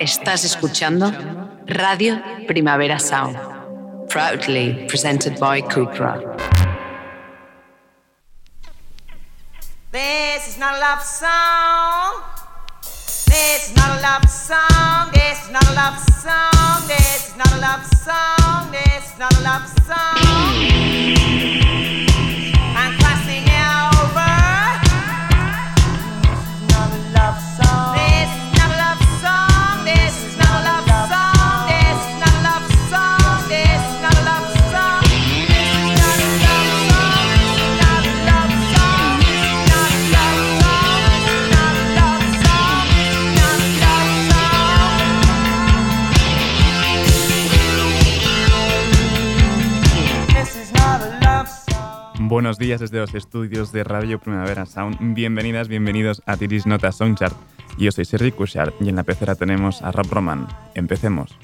Estás escuchando Radio Primavera Sound, proudly presented by Kukra. This is not a love song. This is not a love song. This is not a love song. This is not a love song. This is not a love song. Buenos días desde los estudios de Radio Primavera Sound. Bienvenidas, bienvenidos a Tiris Nota Songchart. Yo soy Sergi Cushart y en la pecera tenemos a Rob Roman. Empecemos.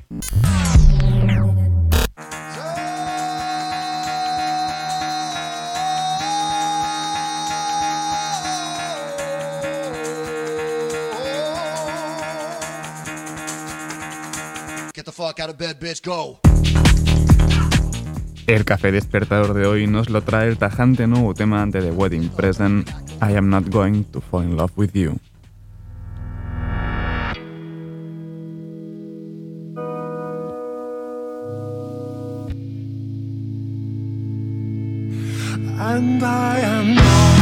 Get the fuck out of bed, bitch, go. El café despertador de hoy nos lo trae el tajante nuevo tema de The Wedding Present, I Am Not Going to Fall in Love with You. And I am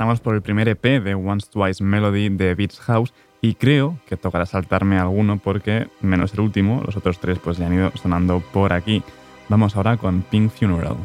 estamos por el primer EP de Once Twice Melody de Beats House y creo que tocará saltarme alguno porque, menos el último, los otros tres pues ya han ido sonando por aquí. Vamos ahora con Pink Funeral.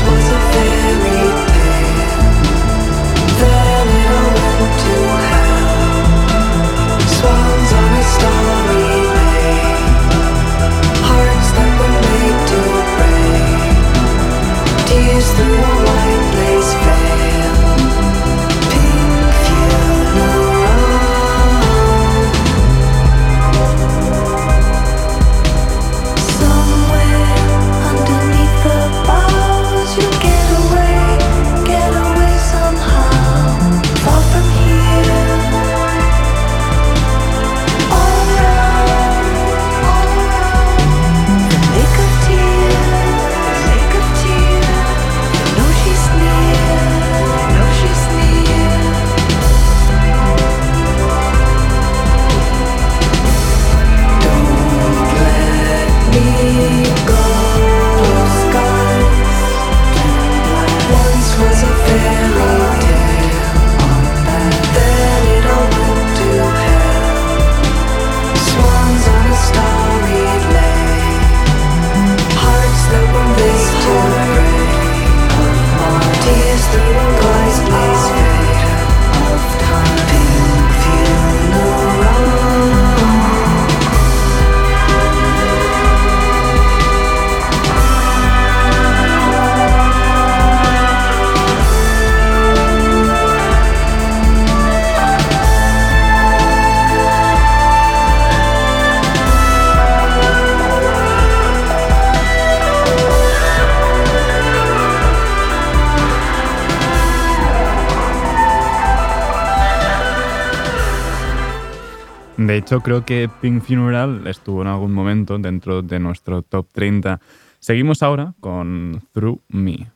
De hecho, creo que Pink Funeral estuvo en algún momento dentro de nuestro top 30. Seguimos ahora con Through Me.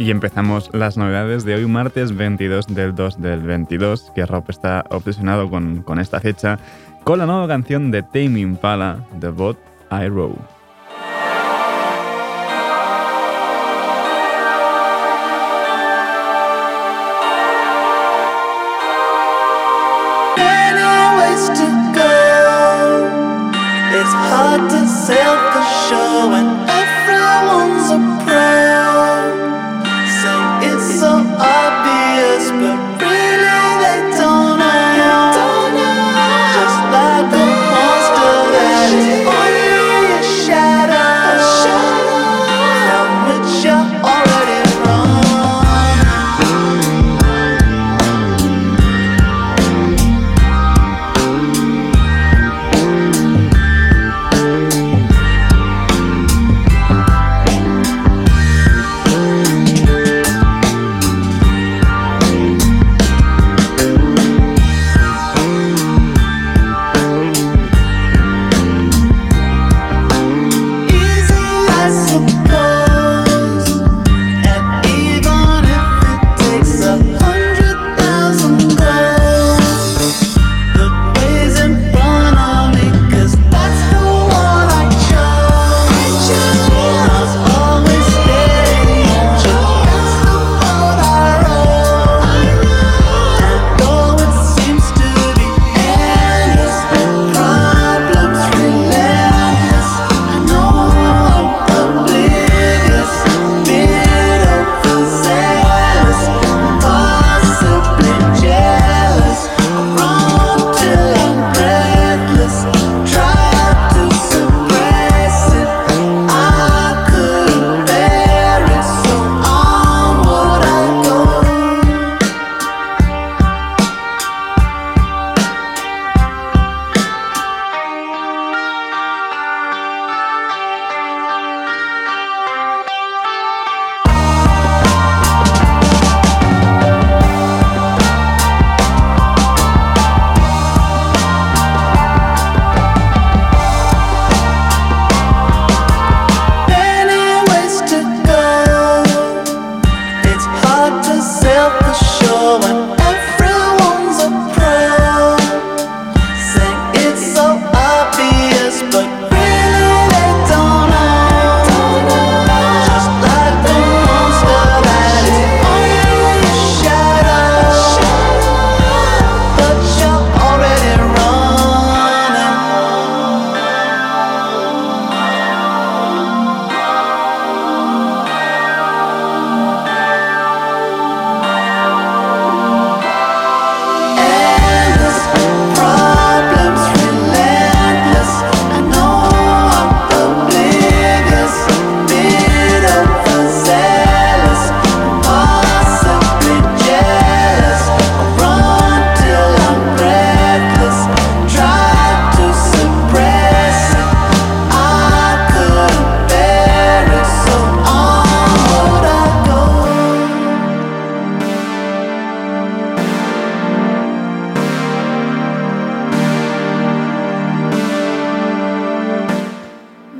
Y empezamos las novedades de hoy, martes 22 del 2 del 22, que Rob está obsesionado con, esta fecha, con la nueva canción de Tame Impala, The Boat I Row.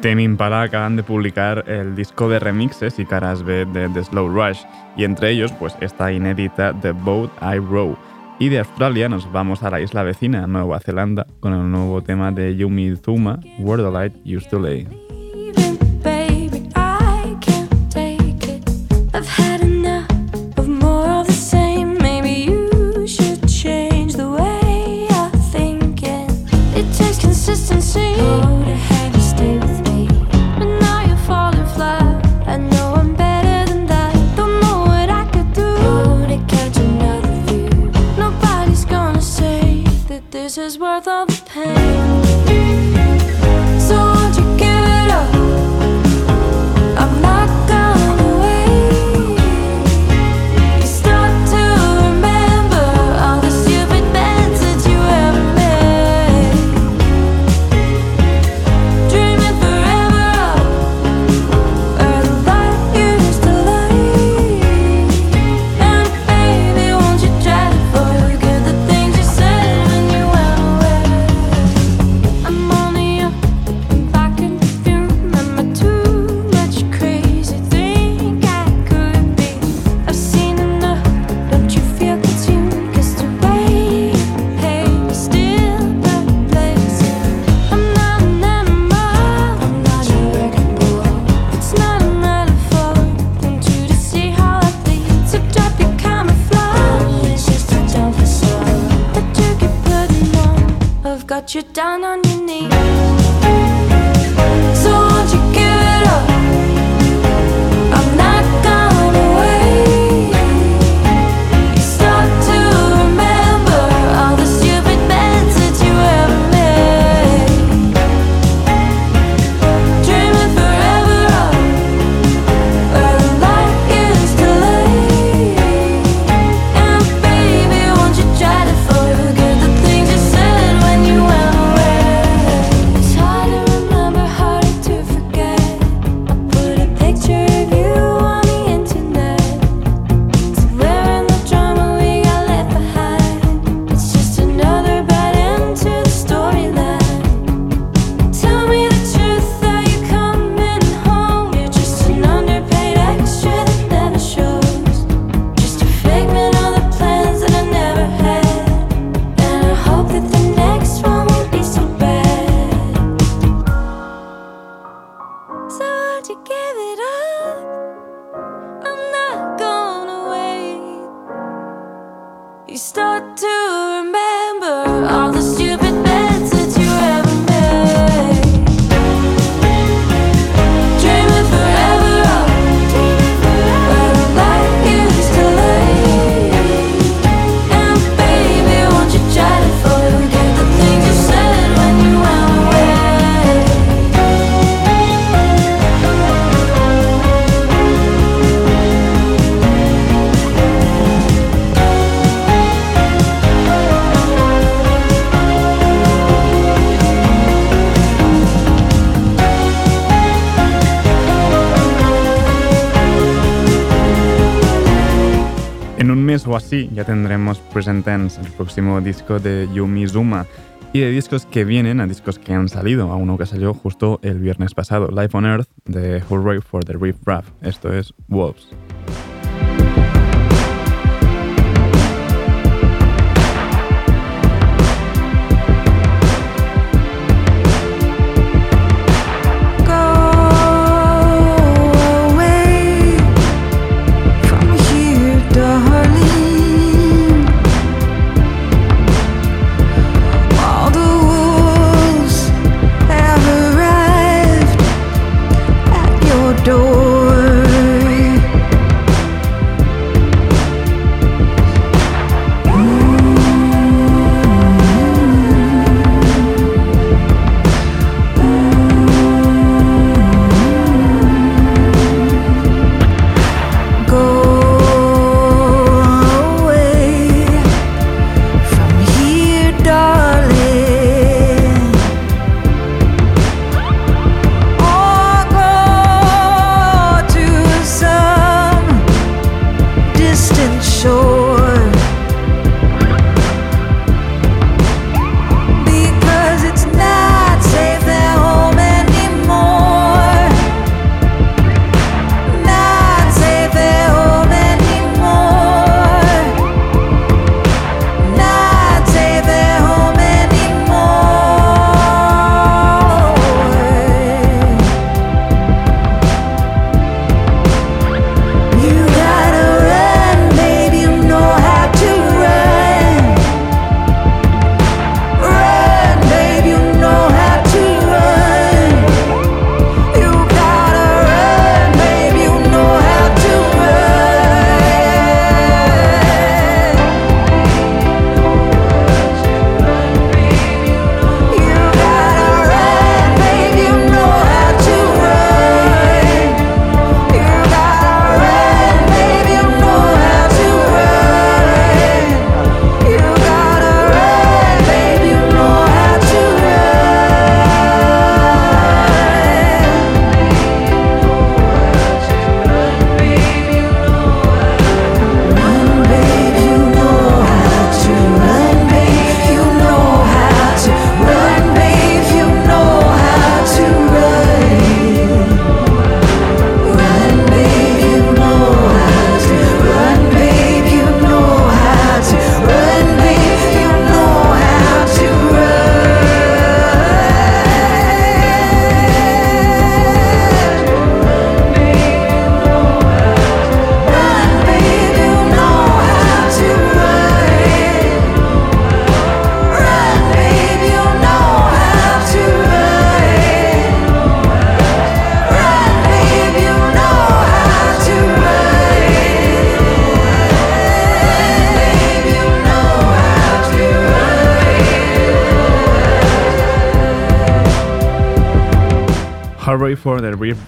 Impala acaban de publicar el disco de remixes y caras B de The Slow Rush, y entre ellos pues esta inédita The Boat I Row. Y de Australia nos vamos a la isla vecina, Nueva Zelanda, con el nuevo tema de Yumi Zuma, Light Used to Lay. tendremos Present Tense, el próximo disco de Yumi Zuma. Y de discos que vienen a discos que han salido, a uno que salió justo el viernes pasado, Life on Earth de Hooray for the Riff Raff. Esto es Wolves.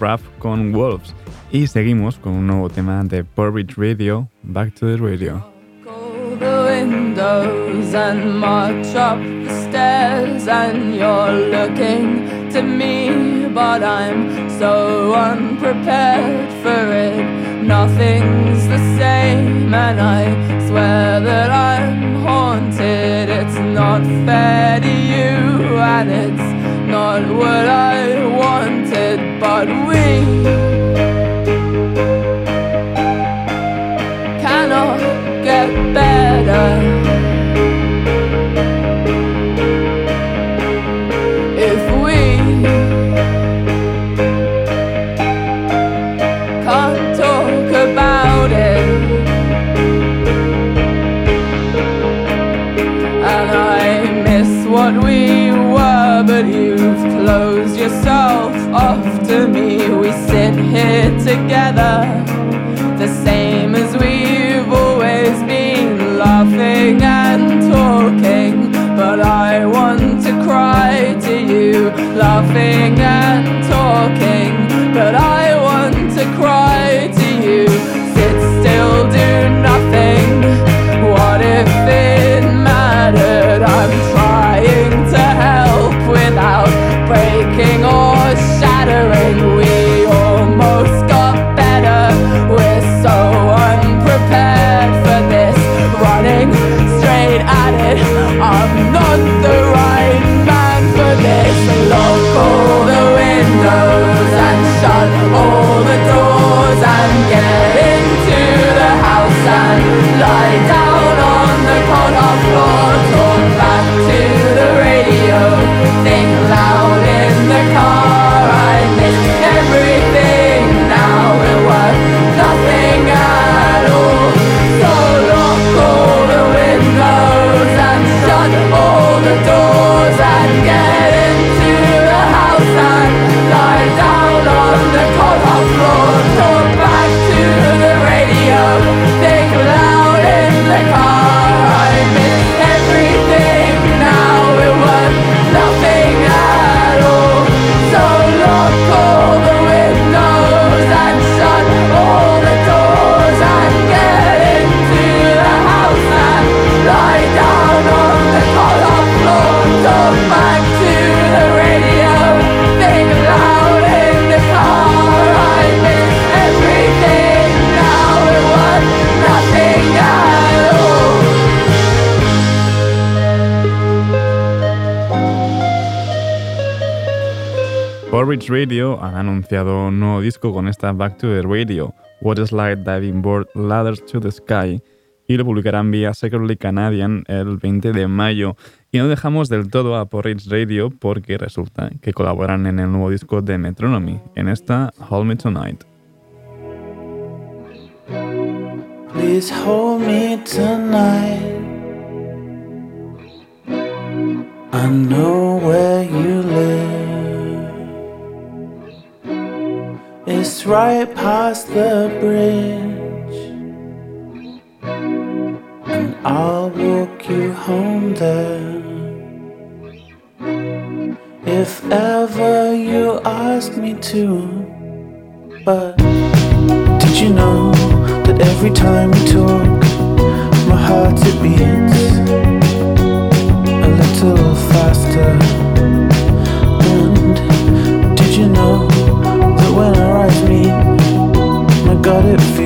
Raff con Wolves. Y seguimos con un nuevo tema de Porridge Radio, Back to the Radio. Windows and march up the stairs, and you're looking to me, but I'm so unprepared for it. Nothing's the same, and I swear that I'm haunted. It's not fair to you, and it's not what I wanted, but we. Together the same as we've always been, laughing and talking. But I want to cry to you, laughing and talking. Radio han anunciado un nuevo disco con esta Back to the Radio, What is Light Diving Board Ladders to the Sky, y lo publicarán vía Secretly Canadian el 20 de mayo. Y no dejamos del todo a Porridge Radio porque resulta que colaboran en el nuevo disco de Metronomy, en esta Hold Me Tonight. Please hold me tonight. I know where you live. It's right past the bridge. And I'll walk you home there. If ever you ask me to. But did you know that every time we talk, my heart it beats a little faster? My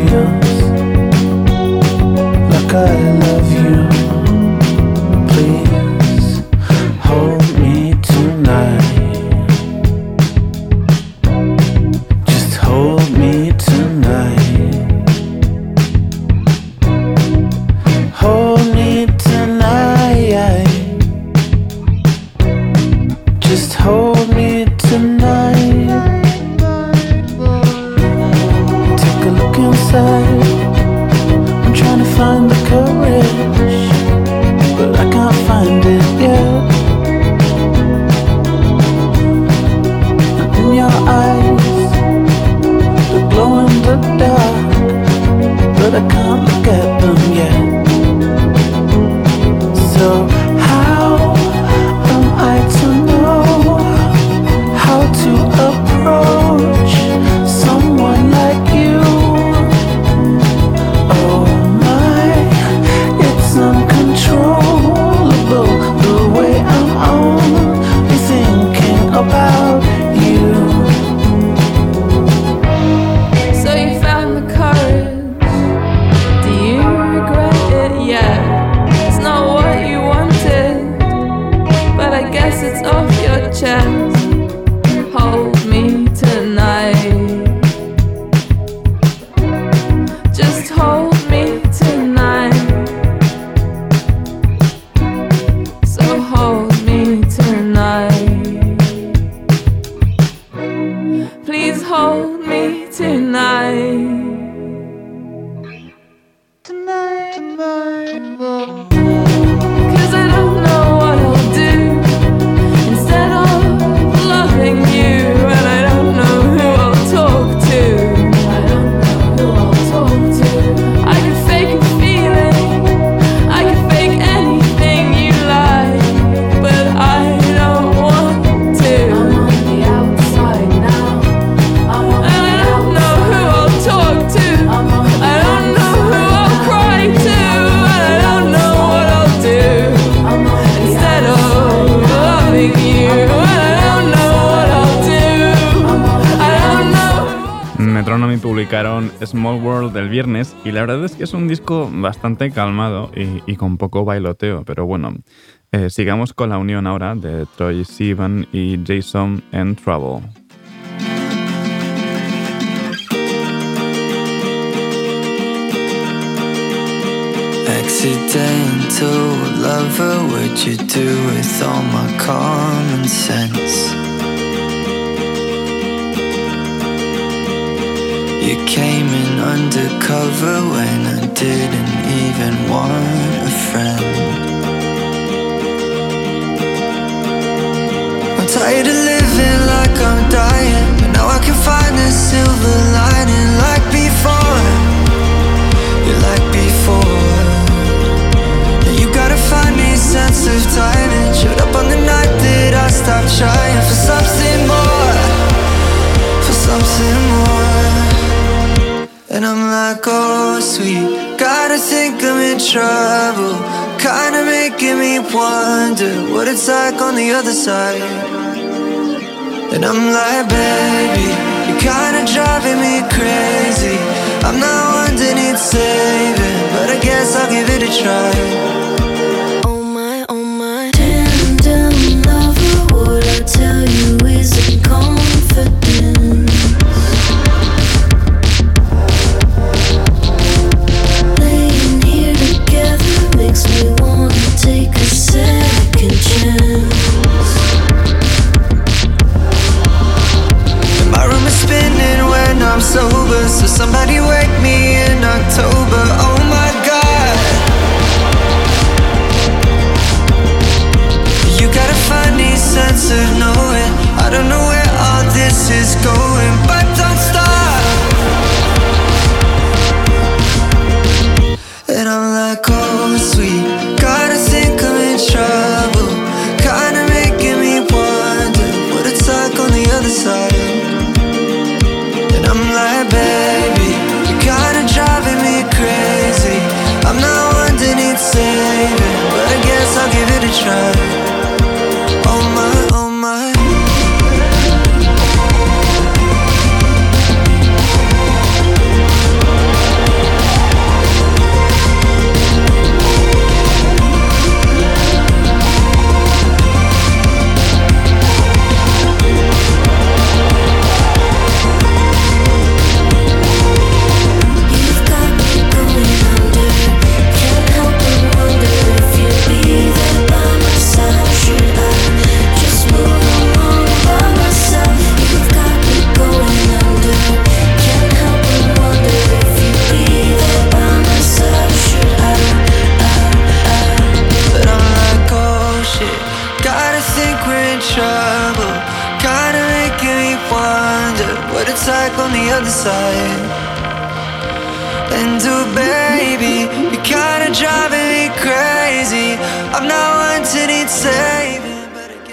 y la verdad es que es un disco bastante calmado y, con poco bailoteo, pero bueno, eh, sigamos con la unión ahora de Troy Sivan y Jason en Trouble. Accidental lover, what'd you do with all my common sense? You came in undercover when I didn't even want a friend. I'm tired of living like I'm dying, but now I can find a silver lining like before. You like before. You gotta find me sense of timing. Showed up on the night that I stopped trying for something more, for something more. And I'm like, oh sweet, gotta think I'm in trouble. Kinda making me wonder what it's like on the other side. And I'm like, baby, you're kinda driving me crazy. I'm not one that needs saving, but I guess I'll give it a try.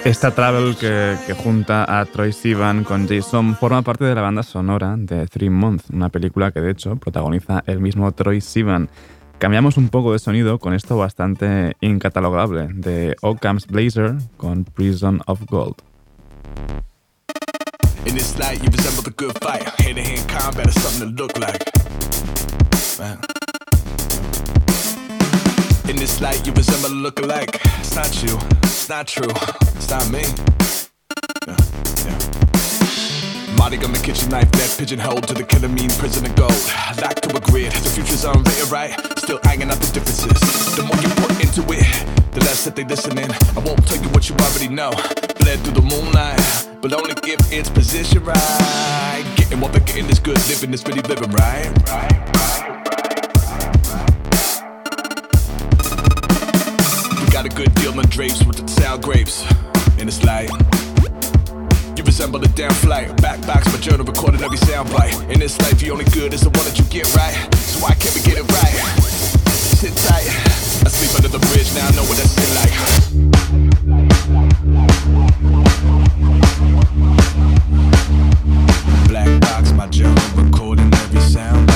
Esta travel que, junta a Troy Sivan con Jason forma parte de la banda sonora de Three Months, una película que de hecho protagoniza el mismo Troy Sivan. Cambiamos un poco de sonido con esto bastante incatalogable de Occam's Blazer con Prison of Gold. In this light, you resemble the good fight. Hand to hand combat is something to look like. Man. In this light, you resemble a look alike. It's not you. It's not true. It's not me. Yeah, yeah. Marty got my kitchen knife, that pigeonhole to the killer mean prison of gold. I to agree, the future's unwritten right, still hanging out the differences. The more you put into it, the less that they listening. I won't tell you what you already know. led through the moonlight, but only if it's positioned right. Getting what they're getting is good, living is really living right. We got a good deal on drapes with the sour grapes, and it's like. You resemble a damn flight. Backbox my journal, recording every soundbite. In this life, the only good is the one that you get right. So why can't we get it right? Sit tight. I sleep under the bridge, now I know what that that's like. Black box, my journal, recording every soundbite.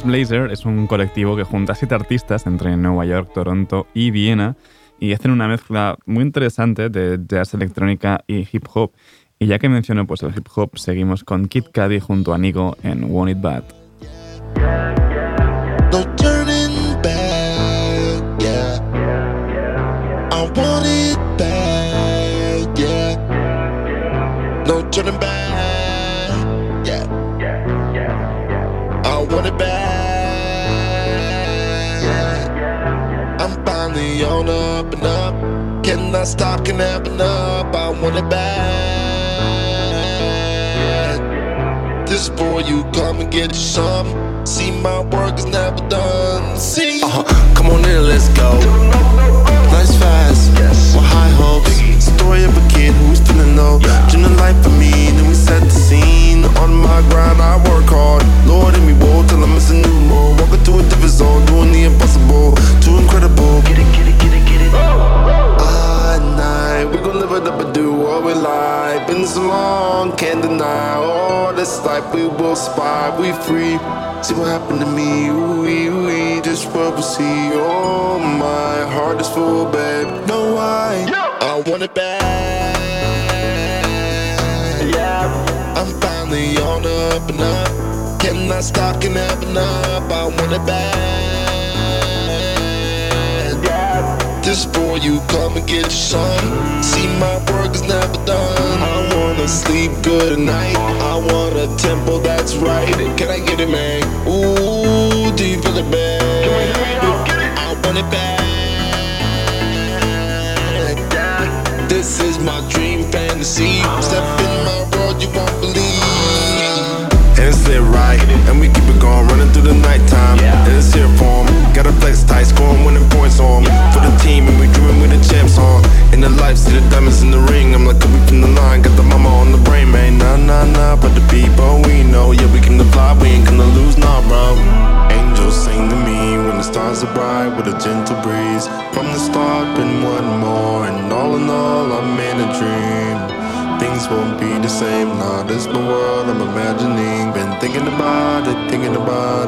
Blazer es un colectivo que junta a siete artistas entre Nueva York, Toronto y Viena y hacen una mezcla muy interesante de jazz electrónica y hip hop. Y ya que menciono pues, el hip hop, seguimos con Kid Cudi junto a Nigo en Want It Bad. No turning back, up. Stop, can have enough. I want it back. This boy, you come and get you some. See, my work is never done. See, Uh-huh. Come on in, let's go. Nice fast, with high hopes. Story of a kid who's feeling low. Dream the life for me, then we set the scene. On my grind, come and get your some. See, my work is never done. I wanna sleep good at night. I want a tempo that's right. Can I get it, man? Ooh, do you feel it, man? I want it back.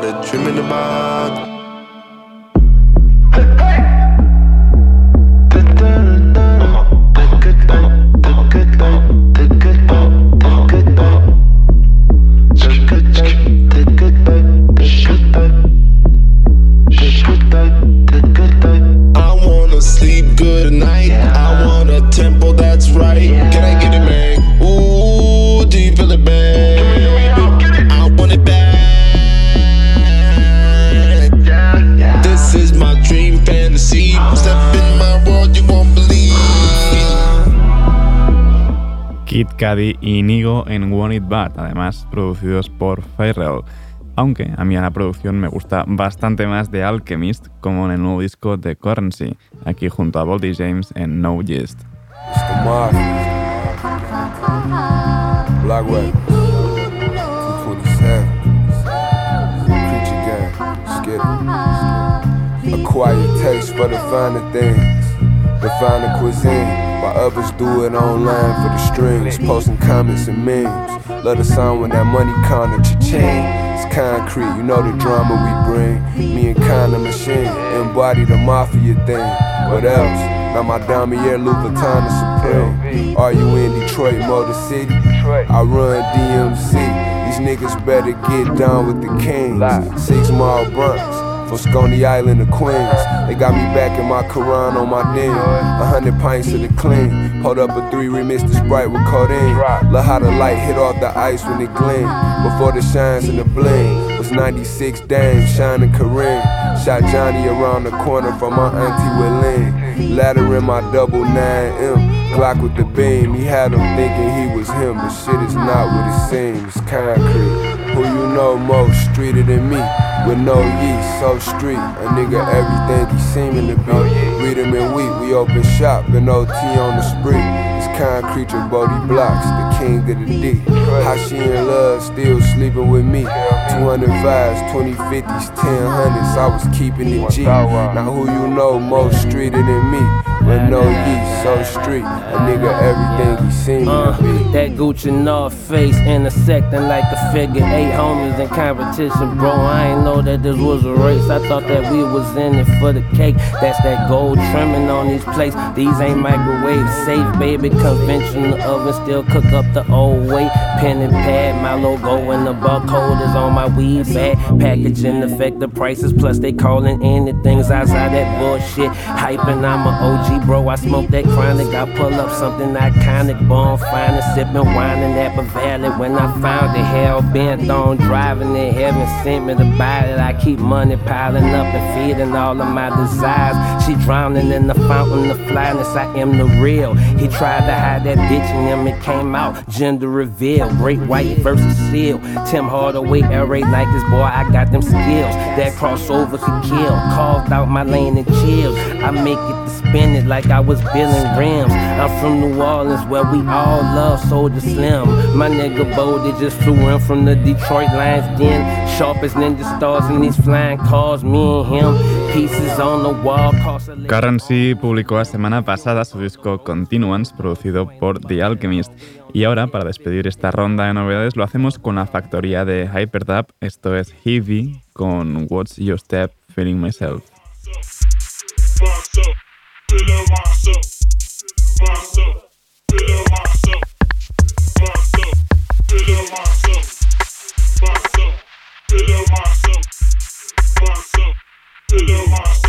Thinking about it, dreaming about I wanna tempo that's right. Cudi y Nigo en Want It Bad, además producidos por Pharrell. Aunque a mí a la producción me gusta bastante más de Alchemist, como en el nuevo disco de Currency, aquí junto a Boldy James en No Gist. Mr. Mafia. Blackway. 227. Creature Gang. Skid it. A quiet taste for the finer things. The finer cuisine. While others do it online for the strings. Posting comments and memes. Love the sound when that money counter cha-ching. It's concrete, you know the drama we bring. Me and Kinda Machine embody the mafia thing. What else? Now my Damier Louboutin is supreme. Are you in Detroit, Motor City? I run DMC. These niggas better get down with the kings. Six Mile Bronx. From Stony Island to Queens. They got me back in my Quran on my den. A hundred pints of the clean. Hold up a three remix the Sprite with codeine. Love how the light hit off the ice when it gleam. Before the shines and the bling. Was 96 Dame, shining Kareem. Shot Johnny around the corner from my auntie Willene. Ladder in my double 9M. Glock with the beam. He had him thinking he was him, but shit is not what it seems. Concrete. Who you know most streeter than me? With no yeast, so street. A nigga everything he seeming to be. Read him in wheat, we open shop, and OT on the spree. Concrete, your Bodie blocks, the king of the D. How she in love, still sleeping with me. 200 vibes, 2050s, 1000s, I was keeping it G. Now who you know more streeter than me? With no yeast, so street. A nigga everything he seen. Uh, that Gucci North face intersecting like a figure eight homies in competition, bro. I ain't know that this was a race. I thought that we was in it for the cake. That's that gold trimming on these plates. These ain't microwave safe, baby. Conventional oven still cook up the old way. Pen and pad, my logo and the barcode is on my weed bag. Packaging affect the prices, plus they calling anything's outside that bullshit. Hyping, I'm a OG, bro. I smoke that chronic. I pull up something iconic, born fine sipping wine in Napa Valley. When I found it, hell bent on driving it. Heaven sent me to buy it. I keep money piling up and feeding all of my desires. She drowning in the fountain of flyness. I am the real. He tried to hide that bitch in him. It came out. Gender reveal. Great white versus seal. Tim Hardaway, raid like this boy. I got them skills. That crossover could kill. Carved out my lane and chills. I make it to spin it like I was billing rims. I'm from New Orleans where we all love Soldier Slim. My nigga Bodie just flew in from the Detroit Lions Den. Sharp as ninja stars in these flying cars. Me and him. Pieces on the wall. Cost a Currency publicó la semana pasada su disco Continuance, producido por The Alchemist. Y ahora, para despedir esta ronda de novedades, lo hacemos con la factoría de Hyperdub. Esto es Heavy con What's Your Step, Feeling Myself. Feel myself, feel myself, feel myself.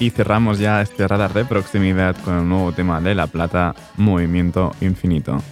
Y cerramos ya este radar de proximidad con el nuevo tema de La Plata, Movimiento Infinito.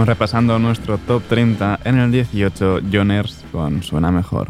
Seguimos repasando nuestro top 30 en el 18 Joners con Suena Mejor.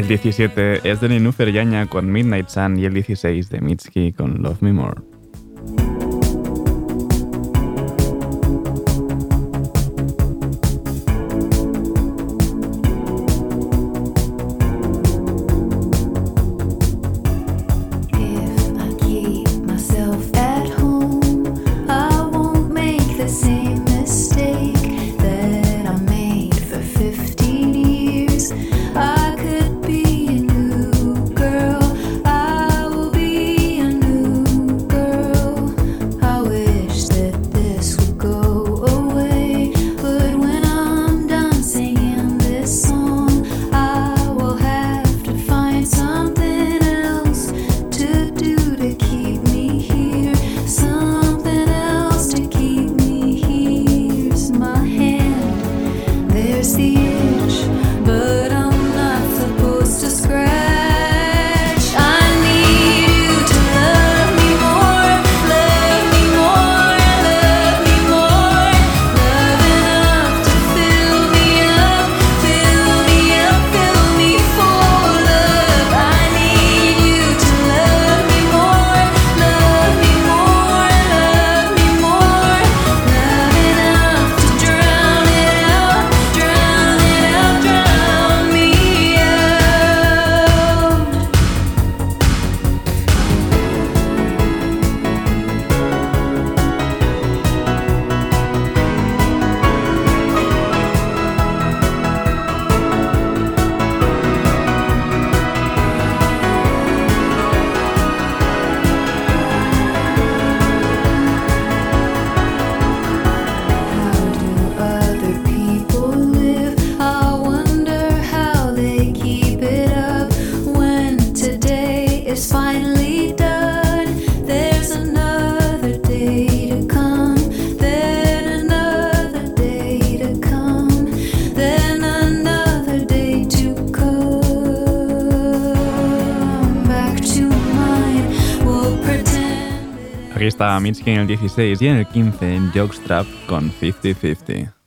El 17 es de Ninú Yaña con Midnight Sun y el 16 de Mitski con Love Me More. Está Mitski en el 16 y en el 15 en Jokestrap con 50-50.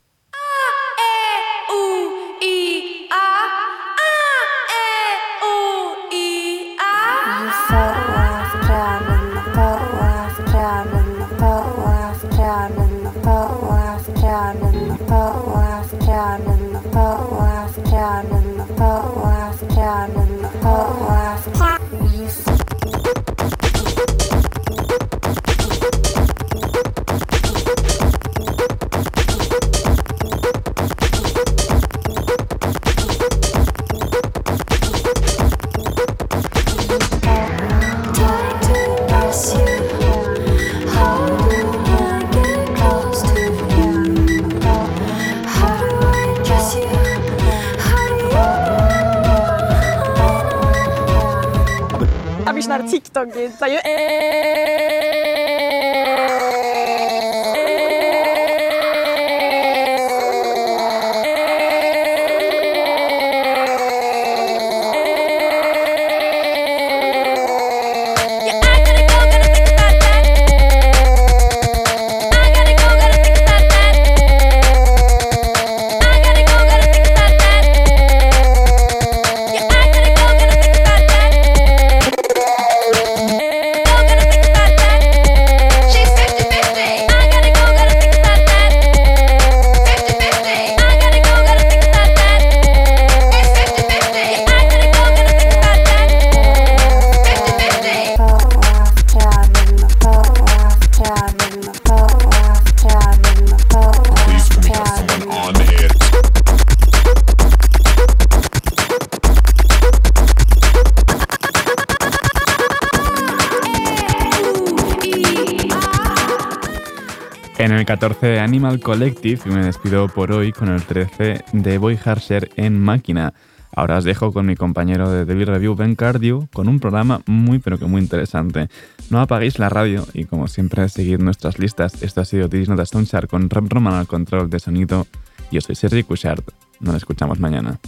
En el 14 Animal Collective y me despido por hoy con el 13 de Boy Harsher en Máquina. Ahora os dejo con mi compañero de Daily Review, Ben Cardio, con un programa muy pero que muy interesante. No apaguéis la radio y como siempre seguid nuestras listas. Esto ha sido Diddy's Nota Stonechar con Rap Roman al control de sonido. Yo soy Sergi Cushart. Nos escuchamos mañana.